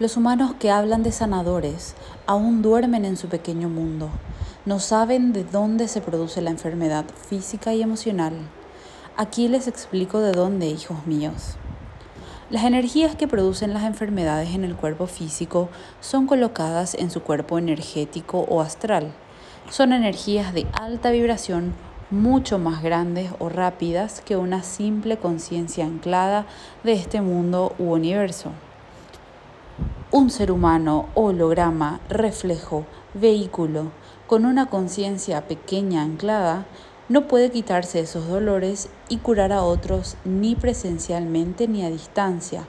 Los humanos que hablan de sanadores aún duermen en su pequeño mundo. No saben de dónde se produce la enfermedad física y emocional. Aquí les explico de dónde, hijos míos. Las energías que producen las enfermedades en el cuerpo físico son colocadas en su cuerpo energético o astral. Son energías de alta vibración mucho más grandes o rápidas que una simple conciencia anclada de este mundo u universo. Un ser humano, holograma, reflejo, vehículo, con una conciencia pequeña anclada, no puede quitarse esos dolores y curar a otros ni presencialmente ni a distancia,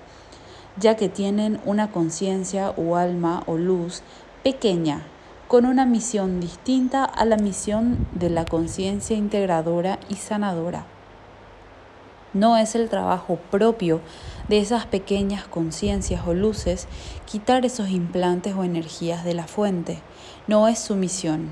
ya que tienen una conciencia o alma o luz pequeña, con una misión distinta a la misión de la conciencia integradora y sanadora. No es el trabajo propio de esas pequeñas conciencias o luces quitar esos implantes o energías de la fuente. No es su misión.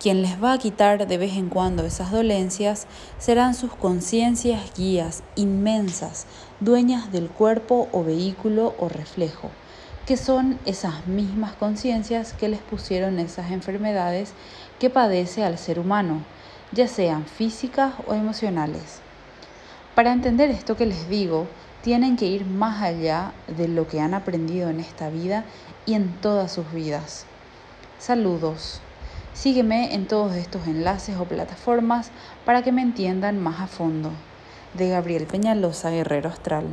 Quien les va a quitar de vez en cuando esas dolencias serán sus conciencias guías inmensas, dueñas del cuerpo o vehículo o reflejo, que son esas mismas conciencias que les pusieron esas enfermedades que padece al ser humano, ya sean físicas o emocionales. Para entender esto que les digo, tienen que ir más allá de lo que han aprendido en esta vida y en todas sus vidas. Saludos. Sígueme en todos estos enlaces o plataformas para que me entiendan más a fondo. De Gabriel Peñalosa, Guerrero Astral.